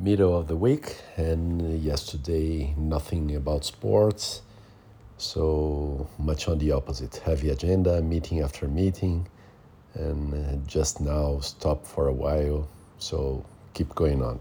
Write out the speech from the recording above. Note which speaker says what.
Speaker 1: middle of the week, and yesterday nothing about sports. So much on the opposite heavy agenda, meeting after meeting, and uh, just now stop for a while. So keep going on.